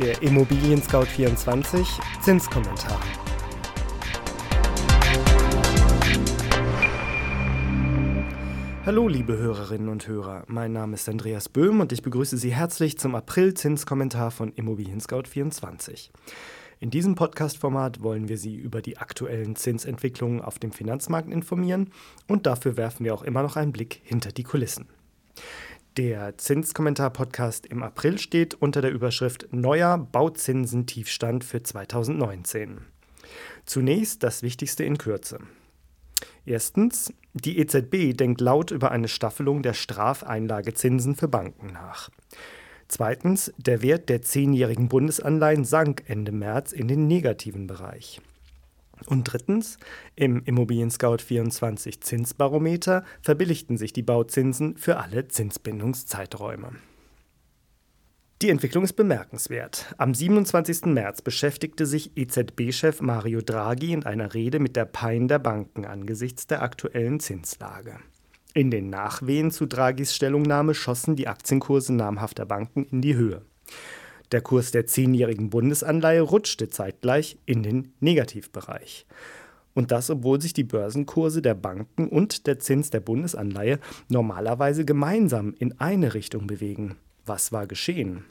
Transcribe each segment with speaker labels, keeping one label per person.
Speaker 1: Der Immobilien Scout 24 Zinskommentar. Hallo liebe Hörerinnen und Hörer, mein Name ist Andreas Böhm und ich begrüße Sie herzlich zum April-Zinskommentar von Immobilien Scout 24. In diesem Podcast-Format wollen wir Sie über die aktuellen Zinsentwicklungen auf dem Finanzmarkt informieren und dafür werfen wir auch immer noch einen Blick hinter die Kulissen. Der Zinskommentar-Podcast im April steht unter der Überschrift Neuer Bauzinsentiefstand für 2019. Zunächst das Wichtigste in Kürze. Erstens, die EZB denkt laut über eine Staffelung der Strafeinlagezinsen für Banken nach. Zweitens, der Wert der zehnjährigen Bundesanleihen sank Ende März in den negativen Bereich. Und drittens, im Immobilien Scout 24 Zinsbarometer verbilligten sich die Bauzinsen für alle Zinsbindungszeiträume. Die Entwicklung ist bemerkenswert. Am 27. März beschäftigte sich EZB-Chef Mario Draghi in einer Rede mit der Pein der Banken angesichts der aktuellen Zinslage. In den Nachwehen zu Draghis Stellungnahme schossen die Aktienkurse namhafter Banken in die Höhe. Der Kurs der zehnjährigen Bundesanleihe rutschte zeitgleich in den Negativbereich. Und das, obwohl sich die Börsenkurse der Banken und der Zins der Bundesanleihe normalerweise gemeinsam in eine Richtung bewegen. Was war geschehen?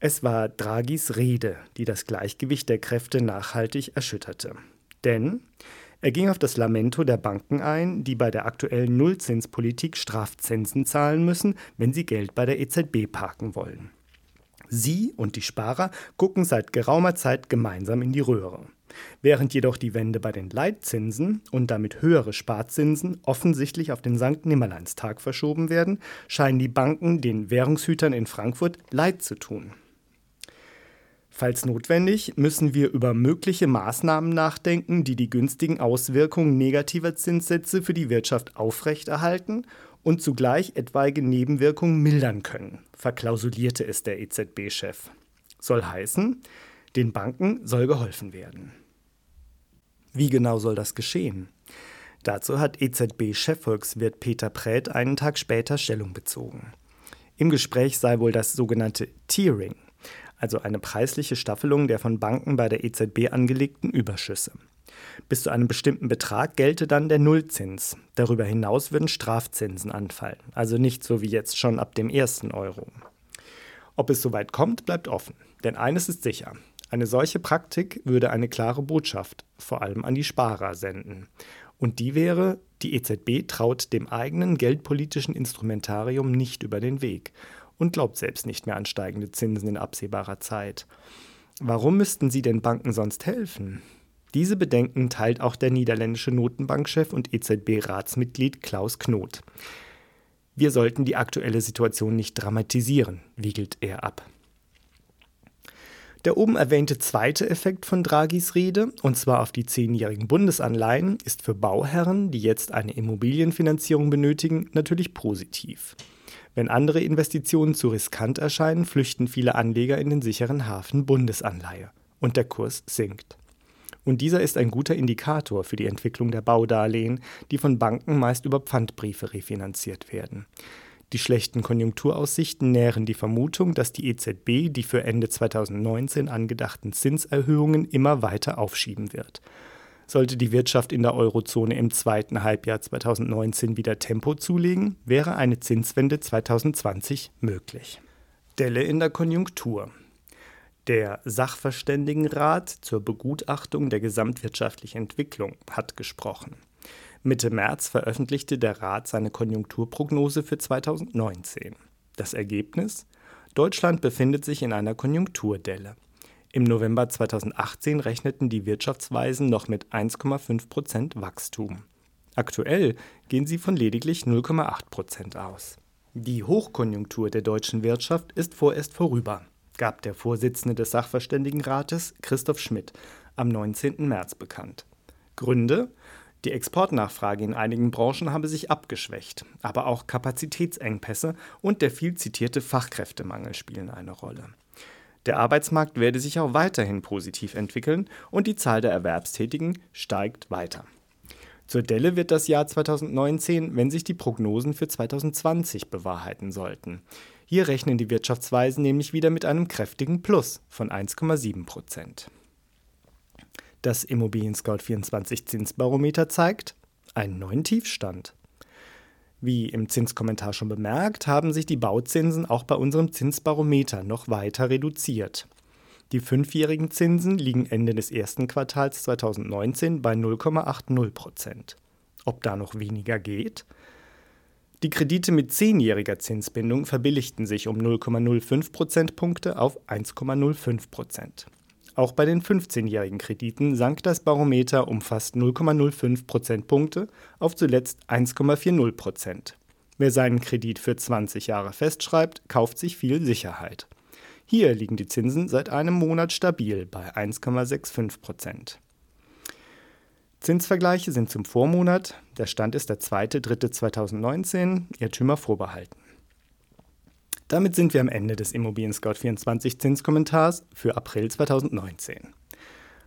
Speaker 1: Es war Draghis Rede, die das Gleichgewicht der Kräfte nachhaltig erschütterte. Denn er ging auf das Lamento der Banken ein, die bei der aktuellen Nullzinspolitik Strafzinsen zahlen müssen, wenn sie Geld bei der EZB parken wollen. Sie und die Sparer gucken seit geraumer Zeit gemeinsam in die Röhre. Während jedoch die Wende bei den Leitzinsen und damit höhere Sparzinsen offensichtlich auf den St. Nimmerleinstag verschoben werden, scheinen die Banken den Währungshütern in Frankfurt leid zu tun. Falls notwendig, müssen wir über mögliche Maßnahmen nachdenken, die die günstigen Auswirkungen negativer Zinssätze für die Wirtschaft aufrechterhalten und zugleich etwaige Nebenwirkungen mildern können, verklausulierte es der EZB-Chef. Soll heißen, den Banken soll geholfen werden. Wie genau soll das geschehen? Dazu hat EZB-Chefvolkswirt Peter Prät einen Tag später Stellung bezogen. Im Gespräch sei wohl das sogenannte Tiering, also eine preisliche Staffelung der von Banken bei der EZB angelegten Überschüsse. Bis zu einem bestimmten Betrag gelte dann der Nullzins. Darüber hinaus würden Strafzinsen anfallen, also nicht so wie jetzt schon ab dem ersten Euro. Ob es soweit kommt, bleibt offen. Denn eines ist sicher, eine solche Praktik würde eine klare Botschaft, vor allem an die Sparer, senden. Und die wäre, die EZB traut dem eigenen geldpolitischen Instrumentarium nicht über den Weg und glaubt selbst nicht mehr an steigende Zinsen in absehbarer Zeit. Warum müssten sie den Banken sonst helfen? Diese Bedenken teilt auch der niederländische Notenbankchef und EZB-Ratsmitglied Klaus Knot. Wir sollten die aktuelle Situation nicht dramatisieren, wiegelt er ab. Der oben erwähnte zweite Effekt von Draghis Rede, und zwar auf die zehnjährigen Bundesanleihen, ist für Bauherren, die jetzt eine Immobilienfinanzierung benötigen, natürlich positiv. Wenn andere Investitionen zu riskant erscheinen, flüchten viele Anleger in den sicheren Hafen Bundesanleihe und der Kurs sinkt. Und dieser ist ein guter Indikator für die Entwicklung der Baudarlehen, die von Banken meist über Pfandbriefe refinanziert werden. Die schlechten Konjunkturaussichten nähren die Vermutung, dass die EZB die für Ende 2019 angedachten Zinserhöhungen immer weiter aufschieben wird. Sollte die Wirtschaft in der Eurozone im zweiten Halbjahr 2019 wieder Tempo zulegen, wäre eine Zinswende 2020 möglich. Delle in der Konjunktur. Der Sachverständigenrat zur Begutachtung der gesamtwirtschaftlichen Entwicklung hat gesprochen. Mitte März veröffentlichte der Rat seine Konjunkturprognose für 2019. Das Ergebnis? Deutschland befindet sich in einer Konjunkturdelle. Im November 2018 rechneten die Wirtschaftsweisen noch mit 1,5 Prozent Wachstum. Aktuell gehen sie von lediglich 0,8 Prozent aus. Die Hochkonjunktur der deutschen Wirtschaft ist vorerst vorüber gab der Vorsitzende des Sachverständigenrates Christoph Schmidt am 19. März bekannt. Gründe? Die Exportnachfrage in einigen Branchen habe sich abgeschwächt, aber auch Kapazitätsengpässe und der viel zitierte Fachkräftemangel spielen eine Rolle. Der Arbeitsmarkt werde sich auch weiterhin positiv entwickeln und die Zahl der Erwerbstätigen steigt weiter. Zur Delle wird das Jahr 2019, wenn sich die Prognosen für 2020 bewahrheiten sollten. Hier rechnen die Wirtschaftsweisen nämlich wieder mit einem kräftigen Plus von 1,7 Prozent. Das Immobilien Scout 24 Zinsbarometer zeigt einen neuen Tiefstand. Wie im Zinskommentar schon bemerkt, haben sich die Bauzinsen auch bei unserem Zinsbarometer noch weiter reduziert. Die fünfjährigen Zinsen liegen Ende des ersten Quartals 2019 bei 0,80 Prozent. Ob da noch weniger geht? Die Kredite mit zehnjähriger Zinsbindung verbilligten sich um 0,05 Prozentpunkte auf 1,05 Prozent. Auch bei den 15-jährigen Krediten sank das Barometer um fast 0,05 Prozentpunkte auf zuletzt 1,40 Prozent. Wer seinen Kredit für 20 Jahre festschreibt, kauft sich viel Sicherheit. Hier liegen die Zinsen seit einem Monat stabil bei 1,65 Prozent. Zinsvergleiche sind zum Vormonat. Der Stand ist der 2.3.2019. Irrtümer vorbehalten. Damit sind wir am Ende des Immobilien Scout 24 Zinskommentars für April 2019.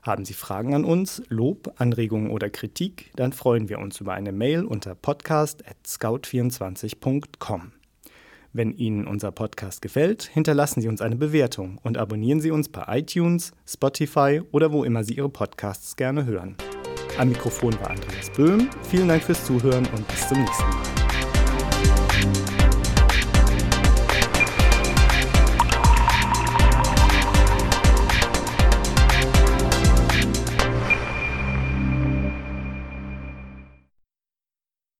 Speaker 1: Haben Sie Fragen an uns, Lob, Anregungen oder Kritik, dann freuen wir uns über eine Mail unter podcast.scout24.com. Wenn Ihnen unser Podcast gefällt, hinterlassen Sie uns eine Bewertung und abonnieren Sie uns bei iTunes, Spotify oder wo immer Sie Ihre Podcasts gerne hören. Am Mikrofon war Andreas Böhm. Vielen Dank fürs Zuhören und bis zum nächsten Mal.